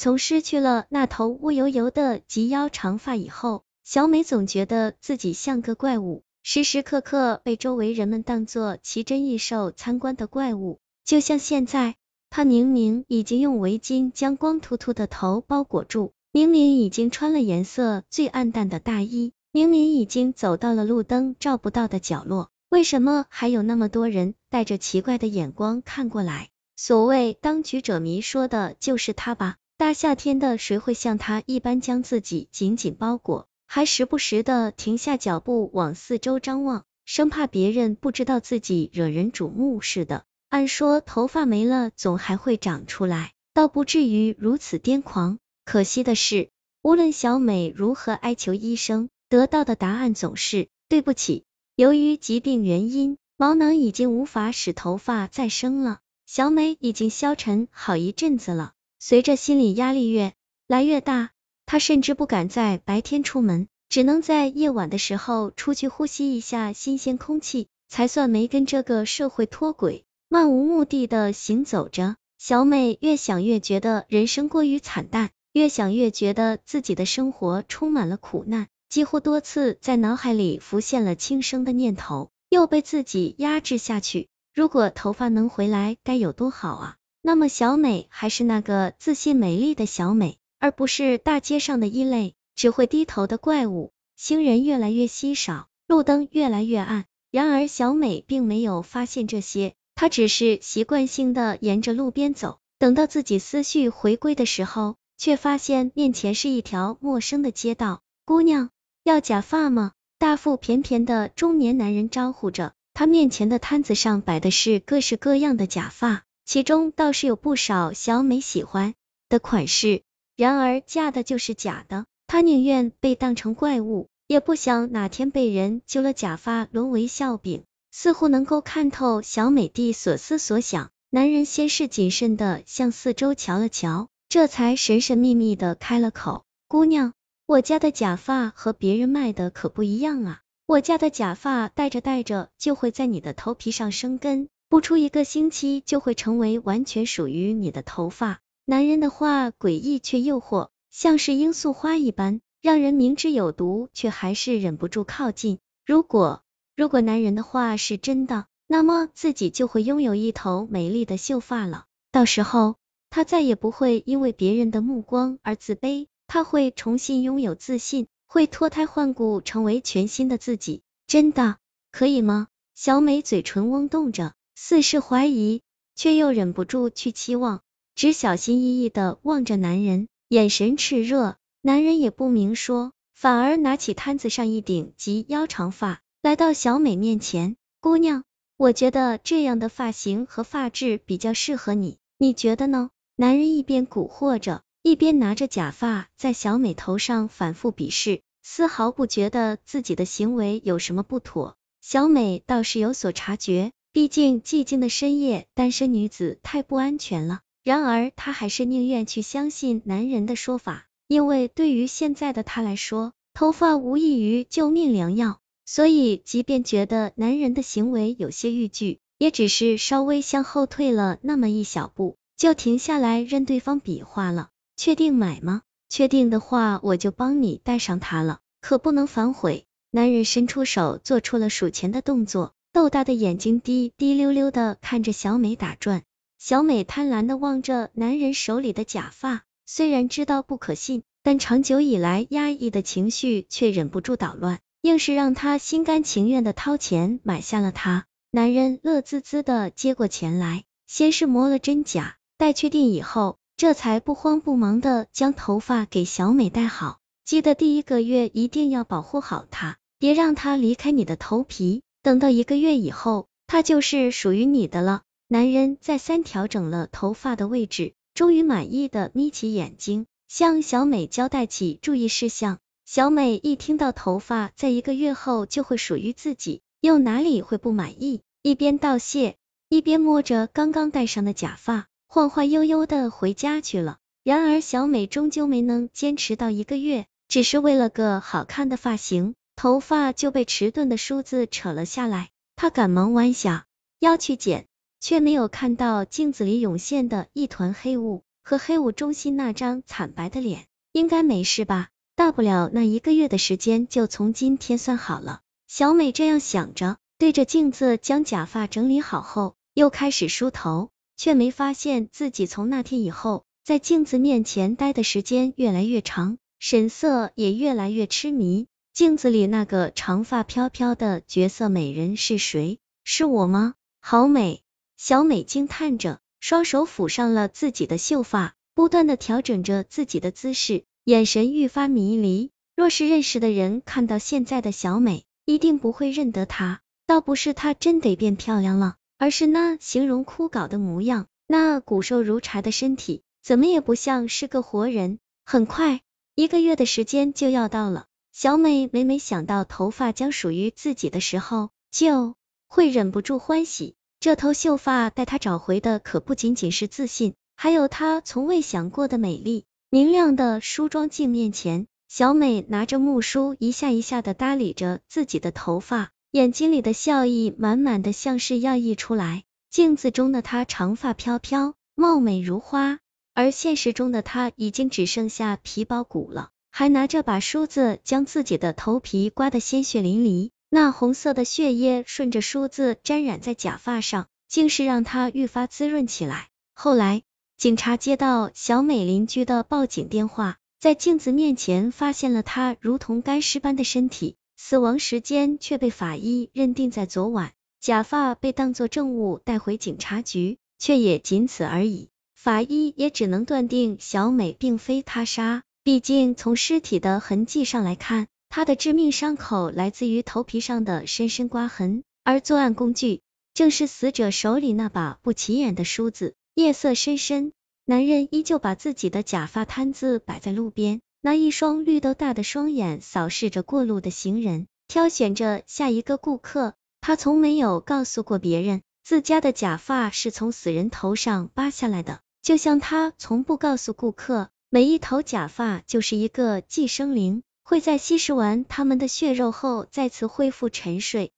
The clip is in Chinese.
从失去了那头乌油油的及腰长发以后，小美总觉得自己像个怪物，时时刻刻被周围人们当作奇珍异兽参观的怪物。就像现在，她明明已经用围巾将光秃秃的头包裹住，明明已经穿了颜色最暗淡的大衣，明明已经走到了路灯照不到的角落，为什么还有那么多人带着奇怪的眼光看过来？所谓当局者迷，说的就是他吧？大夏天的，谁会像他一般将自己紧紧包裹？还时不时的停下脚步往四周张望，生怕别人不知道自己惹人瞩目似的。按说头发没了总还会长出来，倒不至于如此癫狂。可惜的是，无论小美如何哀求医生，得到的答案总是对不起，由于疾病原因，毛囊已经无法使头发再生了。小美已经消沉好一阵子了，随着心理压力越来越大。他甚至不敢在白天出门，只能在夜晚的时候出去呼吸一下新鲜空气，才算没跟这个社会脱轨。漫无目的的行走着，小美越想越觉得人生过于惨淡，越想越觉得自己的生活充满了苦难，几乎多次在脑海里浮现了轻生的念头，又被自己压制下去。如果头发能回来，该有多好啊！那么小美还是那个自信美丽的小美。而不是大街上的一类只会低头的怪物。行人越来越稀少，路灯越来越暗。然而小美并没有发现这些，她只是习惯性的沿着路边走。等到自己思绪回归的时候，却发现面前是一条陌生的街道。姑娘，要假发吗？大腹便便的中年男人招呼着。他面前的摊子上摆的是各式各样的假发，其中倒是有不少小美喜欢的款式。然而假的就是假的，她宁愿被当成怪物，也不想哪天被人揪了假发沦为笑柄。似乎能够看透小美的所思所想，男人先是谨慎的向四周瞧了瞧，这才神神秘秘的开了口：“姑娘，我家的假发和别人卖的可不一样啊，我家的假发戴着戴着就会在你的头皮上生根，不出一个星期就会成为完全属于你的头发。”男人的话诡异却诱惑，像是罂粟花一般，让人明知有毒却还是忍不住靠近。如果如果男人的话是真的，那么自己就会拥有一头美丽的秀发了。到时候，他再也不会因为别人的目光而自卑，他会重新拥有自信，会脱胎换骨，成为全新的自己。真的可以吗？小美嘴唇嗡动着，似是怀疑，却又忍不住去期望。只小心翼翼的望着男人，眼神炽热。男人也不明说，反而拿起摊子上一顶及腰长发，来到小美面前。姑娘，我觉得这样的发型和发质比较适合你，你觉得呢？男人一边蛊惑着，一边拿着假发在小美头上反复比试，丝毫不觉得自己的行为有什么不妥。小美倒是有所察觉，毕竟寂静的深夜，单身女子太不安全了。然而，她还是宁愿去相信男人的说法，因为对于现在的她来说，头发无异于救命良药。所以，即便觉得男人的行为有些逾矩，也只是稍微向后退了那么一小步，就停下来任对方比划了。确定买吗？确定的话，我就帮你带上它了，可不能反悔。男人伸出手，做出了数钱的动作，豆大的眼睛滴滴溜溜的看着小美打转。小美贪婪的望着男人手里的假发，虽然知道不可信，但长久以来压抑的情绪却忍不住捣乱，硬是让她心甘情愿的掏钱买下了它。男人乐滋滋的接过钱来，先是摸了真假，待确定以后，这才不慌不忙的将头发给小美戴好。记得第一个月一定要保护好它，别让它离开你的头皮。等到一个月以后，它就是属于你的了。男人再三调整了头发的位置，终于满意的眯起眼睛，向小美交代起注意事项。小美一听到头发在一个月后就会属于自己，又哪里会不满意？一边道谢，一边摸着刚刚戴上的假发，晃晃悠悠的回家去了。然而小美终究没能坚持到一个月，只是为了个好看的发型，头发就被迟钝的梳子扯了下来。她赶忙弯下腰去剪。却没有看到镜子里涌现的一团黑雾，和黑雾中心那张惨白的脸，应该没事吧？大不了那一个月的时间就从今天算好了。小美这样想着，对着镜子将假发整理好后，又开始梳头，却没发现自己从那天以后，在镜子面前待的时间越来越长，神色也越来越痴迷。镜子里那个长发飘飘的绝色美人是谁？是我吗？好美！小美惊叹着，双手抚上了自己的秀发，不断的调整着自己的姿势，眼神愈发迷离。若是认识的人看到现在的小美，一定不会认得她。倒不是她真得变漂亮了，而是那形容枯槁的模样，那骨瘦如柴的身体，怎么也不像是个活人。很快，一个月的时间就要到了。小美每每想到头发将属于自己的时候，就会忍不住欢喜。这头秀发带她找回的可不仅仅是自信，还有她从未想过的美丽。明亮的梳妆镜面前，小美拿着木梳，一下一下的搭理着自己的头发，眼睛里的笑意满满的，像是要溢出来。镜子中的她长发飘飘，貌美如花，而现实中的她已经只剩下皮包骨了。还拿着把梳子将自己的头皮刮得鲜血淋漓，那红色的血液顺着梳子沾染在假发上，竟是让她愈发滋润起来。后来，警察接到小美邻居的报警电话，在镜子面前发现了她如同干尸般的身体，死亡时间却被法医认定在昨晚，假发被当作证物带回警察局，却也仅此而已。法医也只能断定小美并非他杀。毕竟，从尸体的痕迹上来看，他的致命伤口来自于头皮上的深深刮痕，而作案工具正是死者手里那把不起眼的梳子。夜色深深，男人依旧把自己的假发摊子摆在路边，那一双绿豆大的双眼扫视着过路的行人，挑选着下一个顾客。他从没有告诉过别人，自家的假发是从死人头上扒下来的，就像他从不告诉顾客。每一头假发就是一个寄生灵，会在吸食完他们的血肉后再次恢复沉睡。